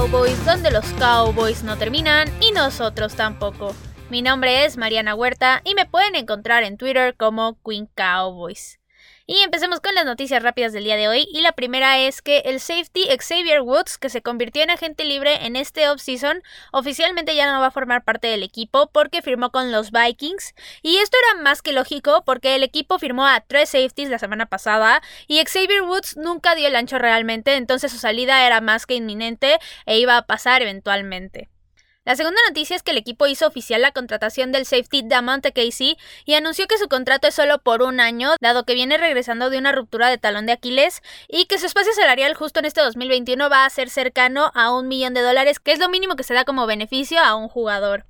Cowboys, donde los Cowboys no terminan y nosotros tampoco. Mi nombre es Mariana Huerta y me pueden encontrar en Twitter como Queen Cowboys. Y empecemos con las noticias rápidas del día de hoy. Y la primera es que el safety Xavier Woods, que se convirtió en agente libre en este offseason, oficialmente ya no va a formar parte del equipo porque firmó con los Vikings. Y esto era más que lógico porque el equipo firmó a tres safeties la semana pasada y Xavier Woods nunca dio el ancho realmente, entonces su salida era más que inminente e iba a pasar eventualmente. La segunda noticia es que el equipo hizo oficial la contratación del safety Damonte Casey y anunció que su contrato es solo por un año, dado que viene regresando de una ruptura de talón de Aquiles y que su espacio salarial justo en este 2021 va a ser cercano a un millón de dólares, que es lo mínimo que se da como beneficio a un jugador.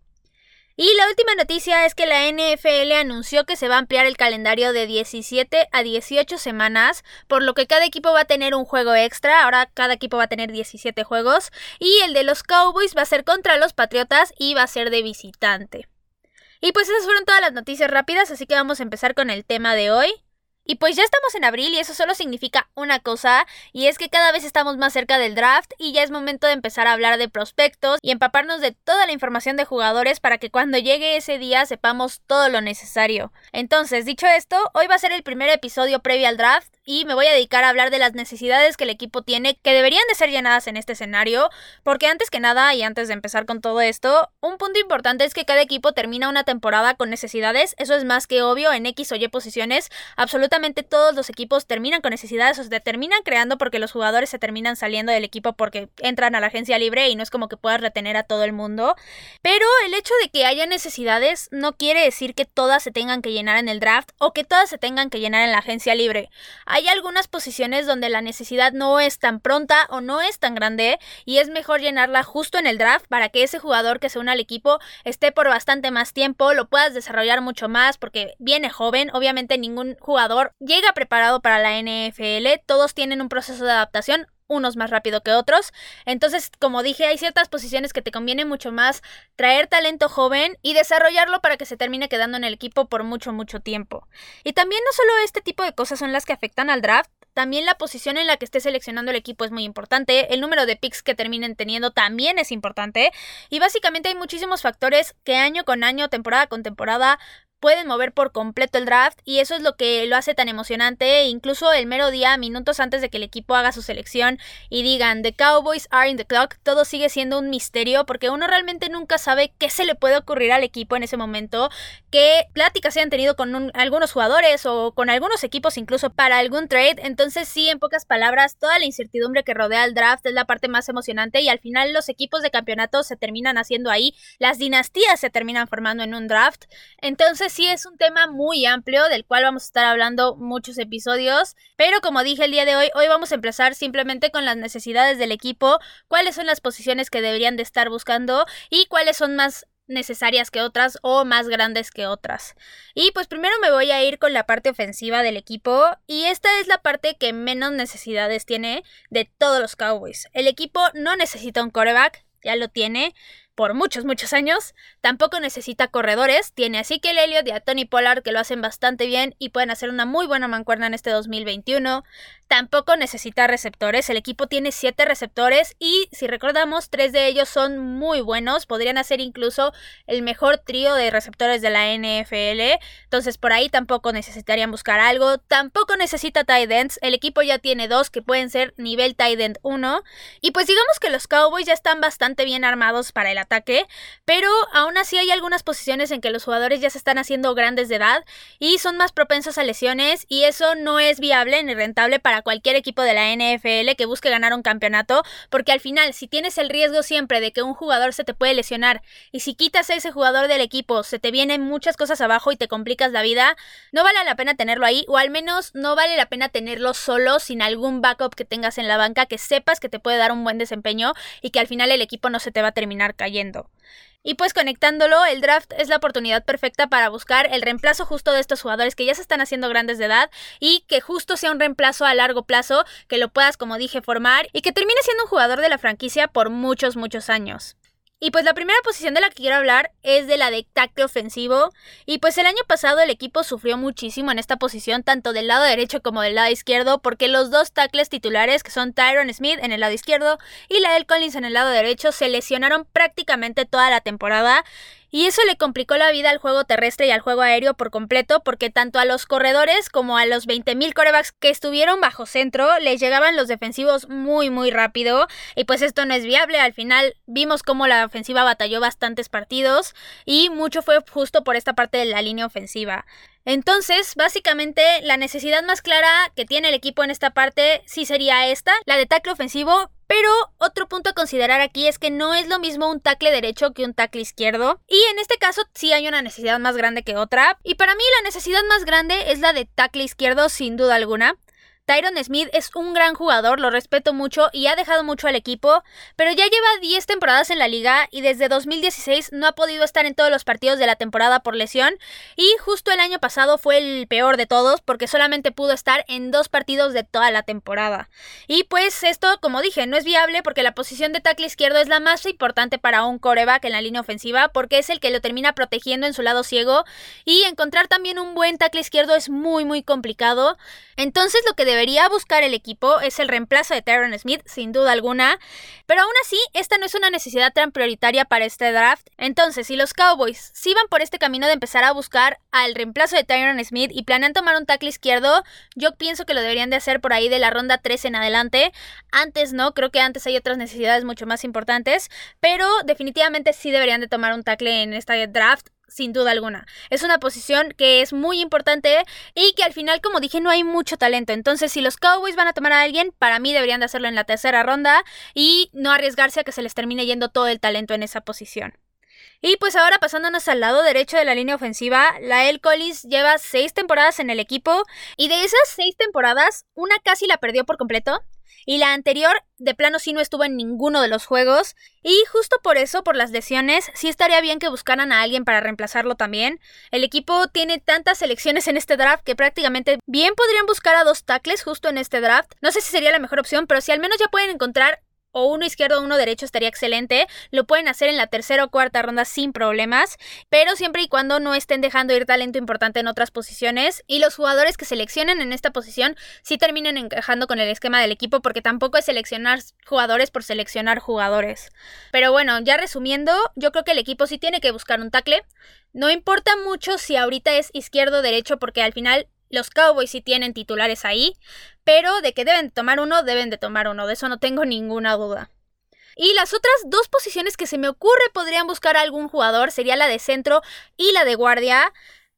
Y la última noticia es que la NFL anunció que se va a ampliar el calendario de 17 a 18 semanas, por lo que cada equipo va a tener un juego extra, ahora cada equipo va a tener 17 juegos, y el de los Cowboys va a ser contra los Patriotas y va a ser de visitante. Y pues esas fueron todas las noticias rápidas, así que vamos a empezar con el tema de hoy. Y pues ya estamos en abril y eso solo significa una cosa, y es que cada vez estamos más cerca del draft y ya es momento de empezar a hablar de prospectos y empaparnos de toda la información de jugadores para que cuando llegue ese día sepamos todo lo necesario. Entonces, dicho esto, hoy va a ser el primer episodio previo al draft y me voy a dedicar a hablar de las necesidades que el equipo tiene que deberían de ser llenadas en este escenario, porque antes que nada y antes de empezar con todo esto, un punto importante es que cada equipo termina una temporada con necesidades, eso es más que obvio en X o Y posiciones, absolutamente todos los equipos terminan con necesidades o se terminan creando porque los jugadores se terminan saliendo del equipo porque entran a la agencia libre y no es como que puedas retener a todo el mundo. Pero el hecho de que haya necesidades no quiere decir que todas se tengan que llenar en el draft o que todas se tengan que llenar en la agencia libre. Hay algunas posiciones donde la necesidad no es tan pronta o no es tan grande y es mejor llenarla justo en el draft para que ese jugador que se une al equipo esté por bastante más tiempo, lo puedas desarrollar mucho más porque viene joven, obviamente ningún jugador llega preparado para la NFL, todos tienen un proceso de adaptación, unos más rápido que otros. Entonces, como dije, hay ciertas posiciones que te conviene mucho más traer talento joven y desarrollarlo para que se termine quedando en el equipo por mucho, mucho tiempo. Y también no solo este tipo de cosas son las que afectan al draft, también la posición en la que esté seleccionando el equipo es muy importante, el número de picks que terminen teniendo también es importante y básicamente hay muchísimos factores que año con año, temporada con temporada pueden mover por completo el draft y eso es lo que lo hace tan emocionante. Incluso el mero día, minutos antes de que el equipo haga su selección y digan The Cowboys are in the clock, todo sigue siendo un misterio porque uno realmente nunca sabe qué se le puede ocurrir al equipo en ese momento, qué pláticas se han tenido con algunos jugadores o con algunos equipos incluso para algún trade. Entonces sí, en pocas palabras, toda la incertidumbre que rodea el draft es la parte más emocionante y al final los equipos de campeonato se terminan haciendo ahí, las dinastías se terminan formando en un draft. Entonces sí es un tema muy amplio del cual vamos a estar hablando muchos episodios, pero como dije el día de hoy, hoy vamos a empezar simplemente con las necesidades del equipo, cuáles son las posiciones que deberían de estar buscando y cuáles son más necesarias que otras o más grandes que otras. Y pues primero me voy a ir con la parte ofensiva del equipo y esta es la parte que menos necesidades tiene de todos los Cowboys. El equipo no necesita un coreback, ya lo tiene por muchos, muchos años. Tampoco necesita corredores. Tiene así que el Elliot y a Tony Pollard que lo hacen bastante bien y pueden hacer una muy buena mancuerna en este 2021. Tampoco necesita receptores. El equipo tiene siete receptores y si recordamos, tres de ellos son muy buenos. Podrían hacer incluso el mejor trío de receptores de la NFL. Entonces por ahí tampoco necesitarían buscar algo. Tampoco necesita tight ends. El equipo ya tiene dos que pueden ser nivel tight end 1. Y pues digamos que los Cowboys ya están bastante bien armados para el ataque ataque, pero aún así hay algunas posiciones en que los jugadores ya se están haciendo grandes de edad y son más propensos a lesiones y eso no es viable ni rentable para cualquier equipo de la NFL que busque ganar un campeonato, porque al final si tienes el riesgo siempre de que un jugador se te puede lesionar y si quitas a ese jugador del equipo se te vienen muchas cosas abajo y te complicas la vida, no vale la pena tenerlo ahí o al menos no vale la pena tenerlo solo sin algún backup que tengas en la banca que sepas que te puede dar un buen desempeño y que al final el equipo no se te va a terminar cayendo. Y pues conectándolo, el draft es la oportunidad perfecta para buscar el reemplazo justo de estos jugadores que ya se están haciendo grandes de edad y que justo sea un reemplazo a largo plazo, que lo puedas, como dije, formar y que termine siendo un jugador de la franquicia por muchos, muchos años. Y pues la primera posición de la que quiero hablar es de la de tackle ofensivo. Y pues el año pasado el equipo sufrió muchísimo en esta posición, tanto del lado derecho como del lado izquierdo, porque los dos tackles titulares, que son Tyron Smith en el lado izquierdo y Lael Collins en el lado derecho, se lesionaron prácticamente toda la temporada y eso le complicó la vida al juego terrestre y al juego aéreo por completo, porque tanto a los corredores como a los 20.000 corebacks que estuvieron bajo centro les llegaban los defensivos muy muy rápido y pues esto no es viable. Al final vimos cómo la ofensiva batalló bastantes partidos y mucho fue justo por esta parte de la línea ofensiva. Entonces, básicamente, la necesidad más clara que tiene el equipo en esta parte sí sería esta, la de tackle ofensivo, pero otro punto a considerar aquí es que no es lo mismo un tackle derecho que un tackle izquierdo. Y en este caso sí hay una necesidad más grande que otra. Y para mí la necesidad más grande es la de tackle izquierdo sin duda alguna. Tyron Smith es un gran jugador, lo respeto mucho y ha dejado mucho al equipo, pero ya lleva 10 temporadas en la liga y desde 2016 no ha podido estar en todos los partidos de la temporada por lesión y justo el año pasado fue el peor de todos porque solamente pudo estar en dos partidos de toda la temporada. Y pues esto, como dije, no es viable porque la posición de tackle izquierdo es la más importante para un coreback en la línea ofensiva porque es el que lo termina protegiendo en su lado ciego y encontrar también un buen tackle izquierdo es muy muy complicado. Entonces lo que debe debería buscar el equipo es el reemplazo de Tyron Smith, sin duda alguna, pero aún así, esta no es una necesidad tan prioritaria para este draft. Entonces, si los Cowboys si van por este camino de empezar a buscar al reemplazo de Tyron Smith y planean tomar un tackle izquierdo, yo pienso que lo deberían de hacer por ahí de la ronda 3 en adelante. Antes no, creo que antes hay otras necesidades mucho más importantes, pero definitivamente sí deberían de tomar un tackle en este draft sin duda alguna. Es una posición que es muy importante y que al final, como dije, no hay mucho talento. Entonces, si los Cowboys van a tomar a alguien, para mí deberían de hacerlo en la tercera ronda y no arriesgarse a que se les termine yendo todo el talento en esa posición. Y pues ahora pasándonos al lado derecho de la línea ofensiva, la El Collins lleva seis temporadas en el equipo y de esas seis temporadas, una casi la perdió por completo y la anterior de plano sí no estuvo en ninguno de los juegos y justo por eso, por las lesiones, sí estaría bien que buscaran a alguien para reemplazarlo también. El equipo tiene tantas selecciones en este draft que prácticamente bien podrían buscar a dos tackles justo en este draft. No sé si sería la mejor opción, pero si al menos ya pueden encontrar o uno izquierdo o uno derecho estaría excelente. Lo pueden hacer en la tercera o cuarta ronda sin problemas, pero siempre y cuando no estén dejando ir talento importante en otras posiciones y los jugadores que seleccionen en esta posición sí terminen encajando con el esquema del equipo porque tampoco es seleccionar jugadores por seleccionar jugadores. Pero bueno, ya resumiendo, yo creo que el equipo sí tiene que buscar un tackle. No importa mucho si ahorita es izquierdo o derecho porque al final los Cowboys sí tienen titulares ahí, pero de que deben tomar uno, deben de tomar uno, de eso no tengo ninguna duda. Y las otras dos posiciones que se me ocurre podrían buscar a algún jugador sería la de centro y la de guardia.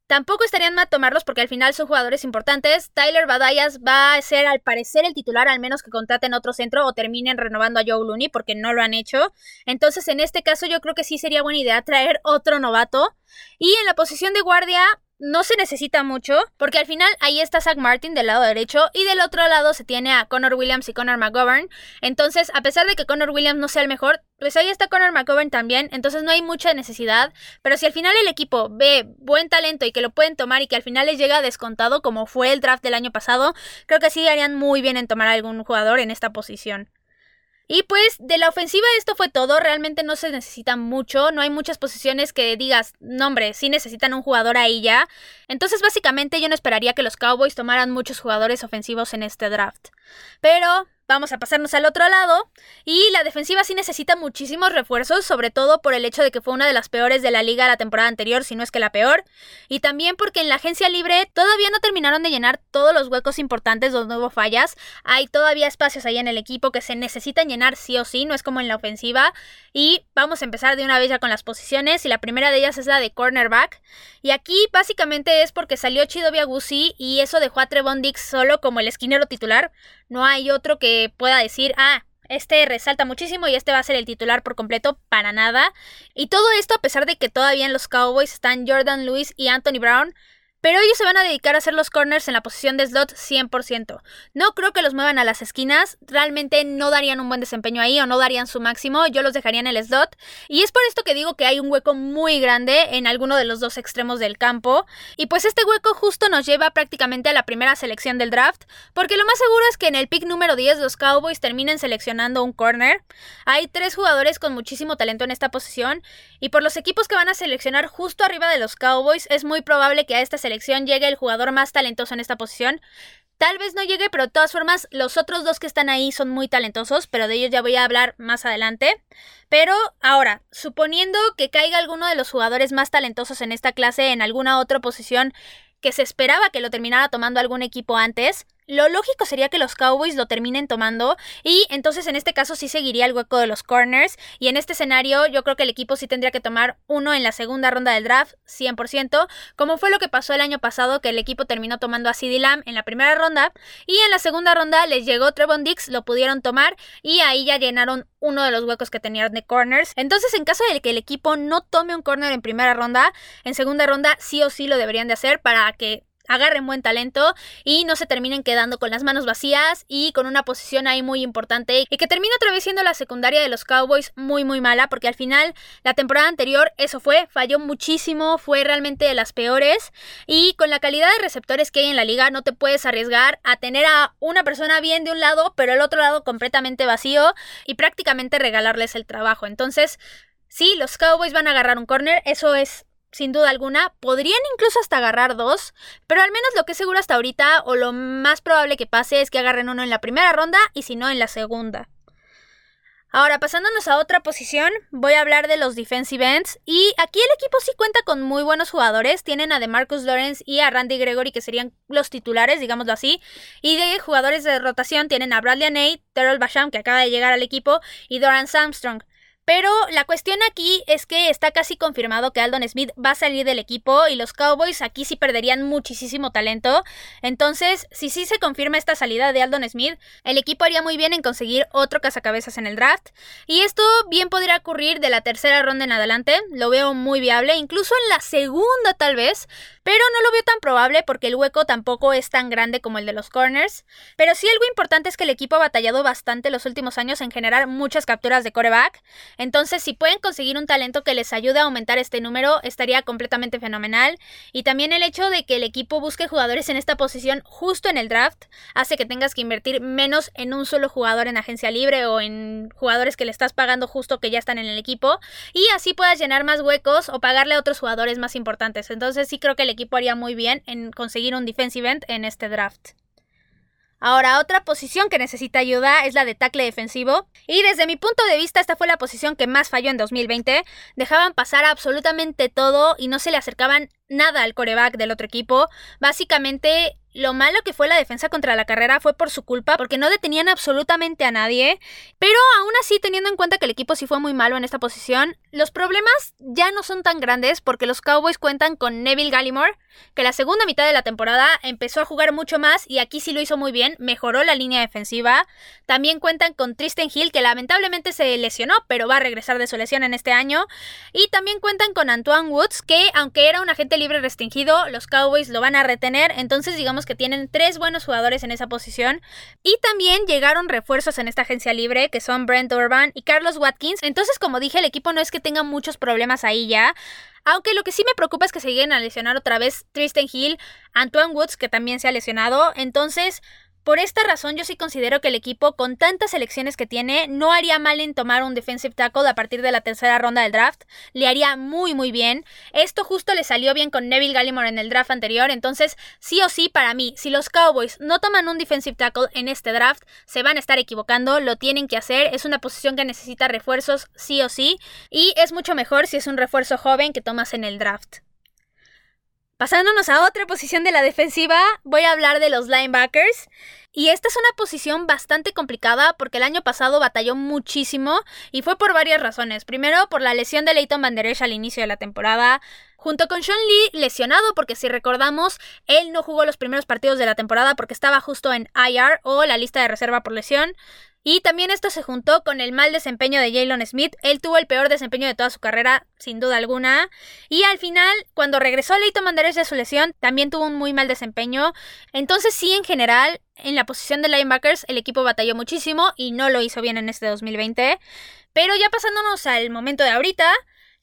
Tampoco estarían mal tomarlos porque al final son jugadores importantes. Tyler Badayas va a ser al parecer el titular, al menos que contraten otro centro o terminen renovando a Joe Looney porque no lo han hecho. Entonces en este caso yo creo que sí sería buena idea traer otro novato. Y en la posición de guardia no se necesita mucho, porque al final ahí está Zach Martin del lado derecho y del otro lado se tiene a Connor Williams y Connor McGovern. Entonces, a pesar de que Connor Williams no sea el mejor, pues ahí está Connor McGovern también, entonces no hay mucha necesidad. Pero si al final el equipo ve buen talento y que lo pueden tomar y que al final les llega descontado, como fue el draft del año pasado, creo que sí harían muy bien en tomar a algún jugador en esta posición. Y pues de la ofensiva esto fue todo, realmente no se necesita mucho, no hay muchas posiciones que digas, no hombre, sí necesitan un jugador ahí ya. Entonces básicamente yo no esperaría que los Cowboys tomaran muchos jugadores ofensivos en este draft. Pero Vamos a pasarnos al otro lado. Y la defensiva sí necesita muchísimos refuerzos, sobre todo por el hecho de que fue una de las peores de la liga la temporada anterior, si no es que la peor. Y también porque en la agencia libre todavía no terminaron de llenar todos los huecos importantes donde hubo fallas. Hay todavía espacios ahí en el equipo que se necesitan llenar sí o sí, no es como en la ofensiva. Y vamos a empezar de una vez ya con las posiciones. Y la primera de ellas es la de cornerback. Y aquí básicamente es porque salió Chido y eso dejó a Trevon Dix solo como el esquinero titular. No hay otro que pueda decir, ah, este resalta muchísimo y este va a ser el titular por completo para nada. Y todo esto a pesar de que todavía en los Cowboys están Jordan Lewis y Anthony Brown. Pero ellos se van a dedicar a hacer los corners en la posición de slot 100%. No creo que los muevan a las esquinas, realmente no darían un buen desempeño ahí o no darían su máximo, yo los dejaría en el slot. Y es por esto que digo que hay un hueco muy grande en alguno de los dos extremos del campo. Y pues este hueco justo nos lleva prácticamente a la primera selección del draft, porque lo más seguro es que en el pick número 10 los Cowboys terminen seleccionando un corner. Hay tres jugadores con muchísimo talento en esta posición, y por los equipos que van a seleccionar justo arriba de los Cowboys, es muy probable que a esta selección llegue el jugador más talentoso en esta posición. Tal vez no llegue, pero de todas formas, los otros dos que están ahí son muy talentosos, pero de ellos ya voy a hablar más adelante. Pero ahora, suponiendo que caiga alguno de los jugadores más talentosos en esta clase en alguna otra posición que se esperaba que lo terminara tomando algún equipo antes, lo lógico sería que los Cowboys lo terminen tomando y entonces en este caso sí seguiría el hueco de los corners y en este escenario yo creo que el equipo sí tendría que tomar uno en la segunda ronda del draft 100%, como fue lo que pasó el año pasado que el equipo terminó tomando a CeeDee Lamb en la primera ronda y en la segunda ronda les llegó Trevon Dix, lo pudieron tomar y ahí ya llenaron uno de los huecos que tenían de corners. Entonces en caso de que el equipo no tome un corner en primera ronda, en segunda ronda sí o sí lo deberían de hacer para que agarren buen talento y no se terminen quedando con las manos vacías y con una posición ahí muy importante y que termine otra vez siendo la secundaria de los Cowboys muy muy mala porque al final la temporada anterior eso fue, falló muchísimo, fue realmente de las peores y con la calidad de receptores que hay en la liga no te puedes arriesgar a tener a una persona bien de un lado pero el otro lado completamente vacío y prácticamente regalarles el trabajo. Entonces, sí, los Cowboys van a agarrar un corner, eso es sin duda alguna. Podrían incluso hasta agarrar dos, pero al menos lo que es seguro hasta ahorita, o lo más probable que pase, es que agarren uno en la primera ronda y si no en la segunda. Ahora, pasándonos a otra posición, voy a hablar de los defensive ends. Y aquí el equipo sí cuenta con muy buenos jugadores. Tienen a DeMarcus Lawrence y a Randy Gregory, que serían los titulares, digámoslo así. Y de jugadores de rotación tienen a Bradley Nate, Terrell Basham, que acaba de llegar al equipo, y Doran Armstrong. Pero la cuestión aquí es que está casi confirmado que Aldon Smith va a salir del equipo y los Cowboys aquí sí perderían muchísimo talento. Entonces, si sí se confirma esta salida de Aldon Smith, el equipo haría muy bien en conseguir otro cazacabezas en el draft. Y esto bien podría ocurrir de la tercera ronda en adelante, lo veo muy viable, incluso en la segunda tal vez, pero no lo veo tan probable porque el hueco tampoco es tan grande como el de los corners. Pero sí algo importante es que el equipo ha batallado bastante los últimos años en generar muchas capturas de coreback. Entonces, si pueden conseguir un talento que les ayude a aumentar este número, estaría completamente fenomenal. Y también el hecho de que el equipo busque jugadores en esta posición justo en el draft hace que tengas que invertir menos en un solo jugador en agencia libre o en jugadores que le estás pagando justo que ya están en el equipo. Y así puedas llenar más huecos o pagarle a otros jugadores más importantes. Entonces, sí creo que el equipo haría muy bien en conseguir un defensive end en este draft. Ahora, otra posición que necesita ayuda es la de tackle defensivo. Y desde mi punto de vista, esta fue la posición que más falló en 2020. Dejaban pasar absolutamente todo y no se le acercaban nada al coreback del otro equipo. Básicamente lo malo que fue la defensa contra la carrera fue por su culpa, porque no detenían absolutamente a nadie. Pero aún así, teniendo en cuenta que el equipo sí fue muy malo en esta posición, los problemas ya no son tan grandes porque los Cowboys cuentan con Neville Gallimore, que la segunda mitad de la temporada empezó a jugar mucho más y aquí sí lo hizo muy bien, mejoró la línea defensiva. También cuentan con Tristan Hill, que lamentablemente se lesionó, pero va a regresar de su lesión en este año. Y también cuentan con Antoine Woods, que aunque era un agente libre restringido, los Cowboys lo van a retener, entonces digamos que tienen tres buenos jugadores en esa posición. Y también llegaron refuerzos en esta agencia libre, que son Brent Urban y Carlos Watkins. Entonces, como dije, el equipo no es que tenga muchos problemas ahí ya. Aunque lo que sí me preocupa es que se lleguen a lesionar otra vez Tristan Hill, Antoine Woods, que también se ha lesionado. Entonces, por esta razón yo sí considero que el equipo con tantas selecciones que tiene no haría mal en tomar un defensive tackle a partir de la tercera ronda del draft, le haría muy muy bien. Esto justo le salió bien con Neville Gallimore en el draft anterior, entonces sí o sí para mí, si los Cowboys no toman un defensive tackle en este draft, se van a estar equivocando, lo tienen que hacer, es una posición que necesita refuerzos sí o sí y es mucho mejor si es un refuerzo joven que tomas en el draft. Pasándonos a otra posición de la defensiva, voy a hablar de los linebackers. Y esta es una posición bastante complicada porque el año pasado batalló muchísimo y fue por varias razones. Primero, por la lesión de Leighton Van Der Esch al inicio de la temporada, junto con Sean Lee lesionado porque si recordamos, él no jugó los primeros partidos de la temporada porque estaba justo en IR o la lista de reserva por lesión. Y también esto se juntó con el mal desempeño de Jalen Smith. Él tuvo el peor desempeño de toda su carrera, sin duda alguna. Y al final, cuando regresó Leighton Manderes de su lesión, también tuvo un muy mal desempeño. Entonces sí, en general, en la posición de linebackers, el equipo batalló muchísimo y no lo hizo bien en este 2020. Pero ya pasándonos al momento de ahorita,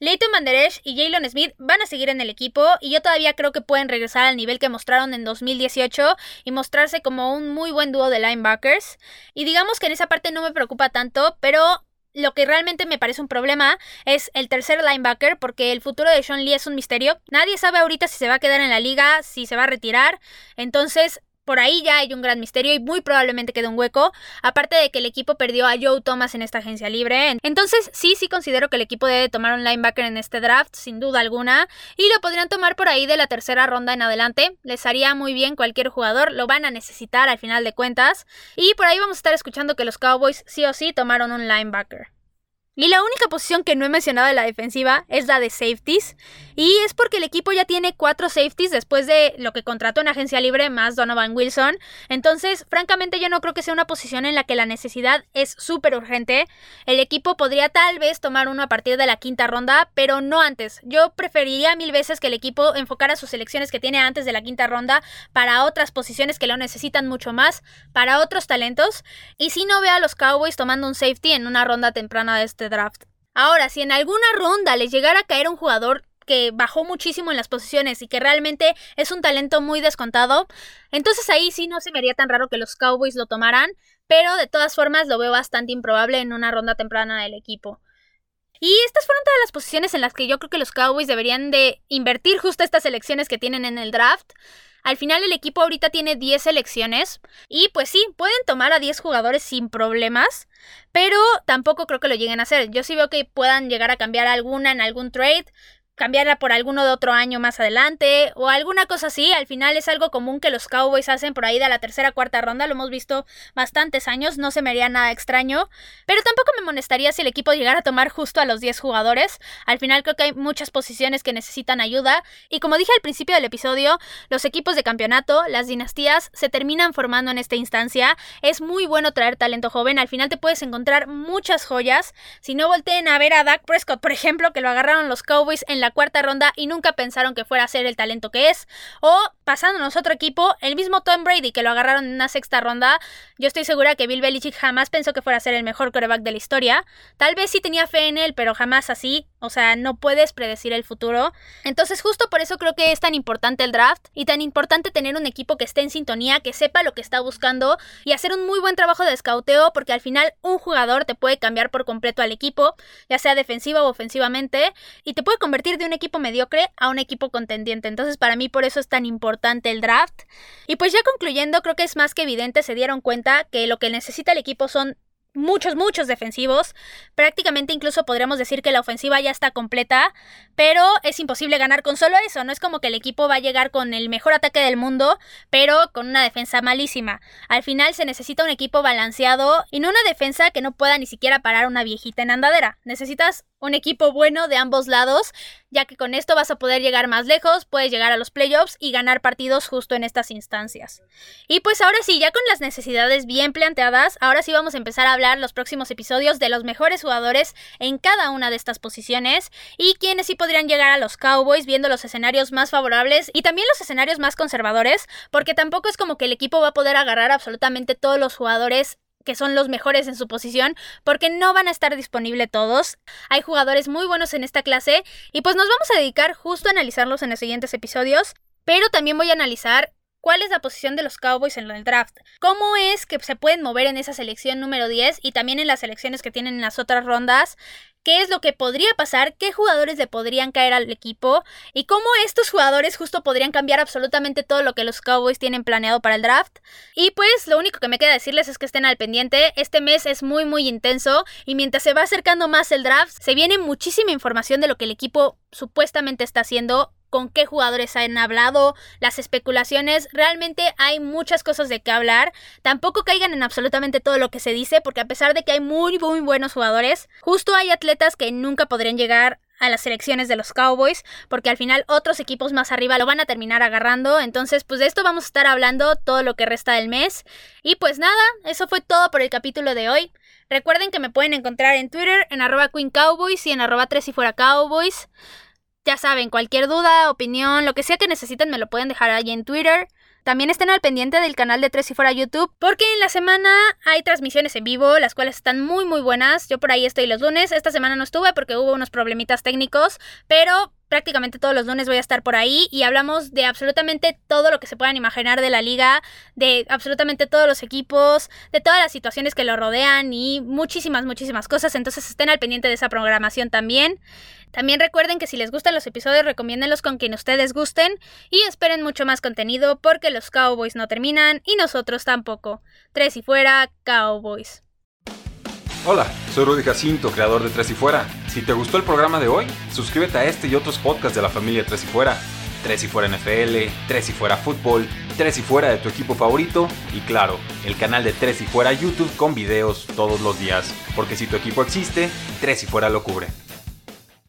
Leighton Manderesh y Jalen Smith van a seguir en el equipo y yo todavía creo que pueden regresar al nivel que mostraron en 2018 y mostrarse como un muy buen dúo de linebackers. Y digamos que en esa parte no me preocupa tanto, pero lo que realmente me parece un problema es el tercer linebacker, porque el futuro de Sean Lee es un misterio. Nadie sabe ahorita si se va a quedar en la liga, si se va a retirar. Entonces, por ahí ya hay un gran misterio y muy probablemente quede un hueco. Aparte de que el equipo perdió a Joe Thomas en esta agencia libre. Entonces, sí, sí considero que el equipo debe tomar un linebacker en este draft, sin duda alguna. Y lo podrían tomar por ahí de la tercera ronda en adelante. Les haría muy bien cualquier jugador. Lo van a necesitar al final de cuentas. Y por ahí vamos a estar escuchando que los Cowboys sí o sí tomaron un linebacker. Y la única posición que no he mencionado de la defensiva es la de safeties. Y es porque el equipo ya tiene cuatro safeties después de lo que contrató en agencia libre más Donovan Wilson. Entonces, francamente, yo no creo que sea una posición en la que la necesidad es súper urgente. El equipo podría tal vez tomar uno a partir de la quinta ronda, pero no antes. Yo preferiría mil veces que el equipo enfocara sus selecciones que tiene antes de la quinta ronda para otras posiciones que lo necesitan mucho más, para otros talentos. Y si no vea a los Cowboys tomando un safety en una ronda temprana de este draft. Ahora, si en alguna ronda les llegara a caer un jugador que bajó muchísimo en las posiciones y que realmente es un talento muy descontado, entonces ahí sí no se me haría tan raro que los Cowboys lo tomaran, pero de todas formas lo veo bastante improbable en una ronda temprana del equipo. Y estas fueron todas las posiciones en las que yo creo que los Cowboys deberían de invertir justo estas elecciones que tienen en el draft. Al final el equipo ahorita tiene 10 selecciones y pues sí, pueden tomar a 10 jugadores sin problemas, pero tampoco creo que lo lleguen a hacer. Yo sí veo que puedan llegar a cambiar alguna en algún trade, cambiarla por alguno de otro año más adelante o alguna cosa así. Al final es algo común que los Cowboys hacen por ahí de la tercera cuarta ronda. Lo hemos visto bastantes años, no se me haría nada extraño. Pero tampoco me molestaría si el equipo llegara a tomar justo a los 10 jugadores. Al final creo que hay muchas posiciones que necesitan ayuda. Y como dije al principio del episodio, los equipos de campeonato, las dinastías, se terminan formando en esta instancia. Es muy bueno traer talento joven. Al final te puedes encontrar muchas joyas. Si no volteen a ver a Dak Prescott, por ejemplo, que lo agarraron los Cowboys en la cuarta ronda y nunca pensaron que fuera a ser el talento que es. O pasándonos otro equipo, el mismo Tom Brady que lo agarraron en una sexta ronda. Yo estoy segura que Bill Belichick jamás pensó que fuera a ser el mejor coreback de la historia. Tal vez sí tenía fe en él, pero jamás así. O sea, no puedes predecir el futuro. Entonces, justo por eso creo que es tan importante el draft y tan importante tener un equipo que esté en sintonía, que sepa lo que está buscando y hacer un muy buen trabajo de escauteo, porque al final un jugador te puede cambiar por completo al equipo, ya sea defensiva o ofensivamente, y te puede convertir de un equipo mediocre a un equipo contendiente. Entonces, para mí, por eso es tan importante el draft. Y pues ya concluyendo, creo que es más que evidente, se dieron cuenta que lo que necesita el equipo son muchos, muchos defensivos. Prácticamente incluso podríamos decir que la ofensiva ya está completa, pero es imposible ganar con solo eso. No es como que el equipo va a llegar con el mejor ataque del mundo, pero con una defensa malísima. Al final se necesita un equipo balanceado y no una defensa que no pueda ni siquiera parar una viejita en andadera. Necesitas un equipo bueno de ambos lados, ya que con esto vas a poder llegar más lejos, puedes llegar a los playoffs y ganar partidos justo en estas instancias. Y pues ahora sí, ya con las necesidades bien planteadas, ahora sí vamos a empezar a hablar los próximos episodios de los mejores jugadores en cada una de estas posiciones y quienes sí podrían llegar a los Cowboys viendo los escenarios más favorables y también los escenarios más conservadores, porque tampoco es como que el equipo va a poder agarrar absolutamente todos los jugadores que son los mejores en su posición, porque no van a estar disponibles todos. Hay jugadores muy buenos en esta clase y pues nos vamos a dedicar justo a analizarlos en los siguientes episodios, pero también voy a analizar cuál es la posición de los Cowboys en el draft, cómo es que se pueden mover en esa selección número 10 y también en las selecciones que tienen en las otras rondas, qué es lo que podría pasar, qué jugadores le podrían caer al equipo y cómo estos jugadores justo podrían cambiar absolutamente todo lo que los Cowboys tienen planeado para el draft. Y pues lo único que me queda decirles es que estén al pendiente, este mes es muy muy intenso y mientras se va acercando más el draft, se viene muchísima información de lo que el equipo supuestamente está haciendo con qué jugadores han hablado, las especulaciones, realmente hay muchas cosas de qué hablar. Tampoco caigan en absolutamente todo lo que se dice, porque a pesar de que hay muy, muy buenos jugadores, justo hay atletas que nunca podrían llegar a las selecciones de los Cowboys, porque al final otros equipos más arriba lo van a terminar agarrando. Entonces, pues de esto vamos a estar hablando todo lo que resta del mes. Y pues nada, eso fue todo por el capítulo de hoy. Recuerden que me pueden encontrar en Twitter en arroba Cowboys y en arroba 3 y fuera Cowboys. Ya saben, cualquier duda, opinión, lo que sea que necesiten me lo pueden dejar ahí en Twitter. También estén al pendiente del canal de Tres y Fuera YouTube, porque en la semana hay transmisiones en vivo, las cuales están muy muy buenas. Yo por ahí estoy los lunes, esta semana no estuve porque hubo unos problemitas técnicos, pero prácticamente todos los lunes voy a estar por ahí y hablamos de absolutamente todo lo que se puedan imaginar de la liga, de absolutamente todos los equipos, de todas las situaciones que lo rodean y muchísimas, muchísimas cosas. Entonces estén al pendiente de esa programación también. También recuerden que si les gustan los episodios, recomiéndenlos con quien ustedes gusten y esperen mucho más contenido porque los Cowboys no terminan y nosotros tampoco. Tres y fuera, Cowboys. Hola, soy Rudy Jacinto, creador de Tres y Fuera. Si te gustó el programa de hoy, suscríbete a este y otros podcasts de la familia Tres y Fuera. Tres y Fuera NFL, Tres y Fuera Fútbol, Tres y Fuera de tu equipo favorito y claro, el canal de Tres y Fuera YouTube con videos todos los días. Porque si tu equipo existe, Tres y Fuera lo cubre.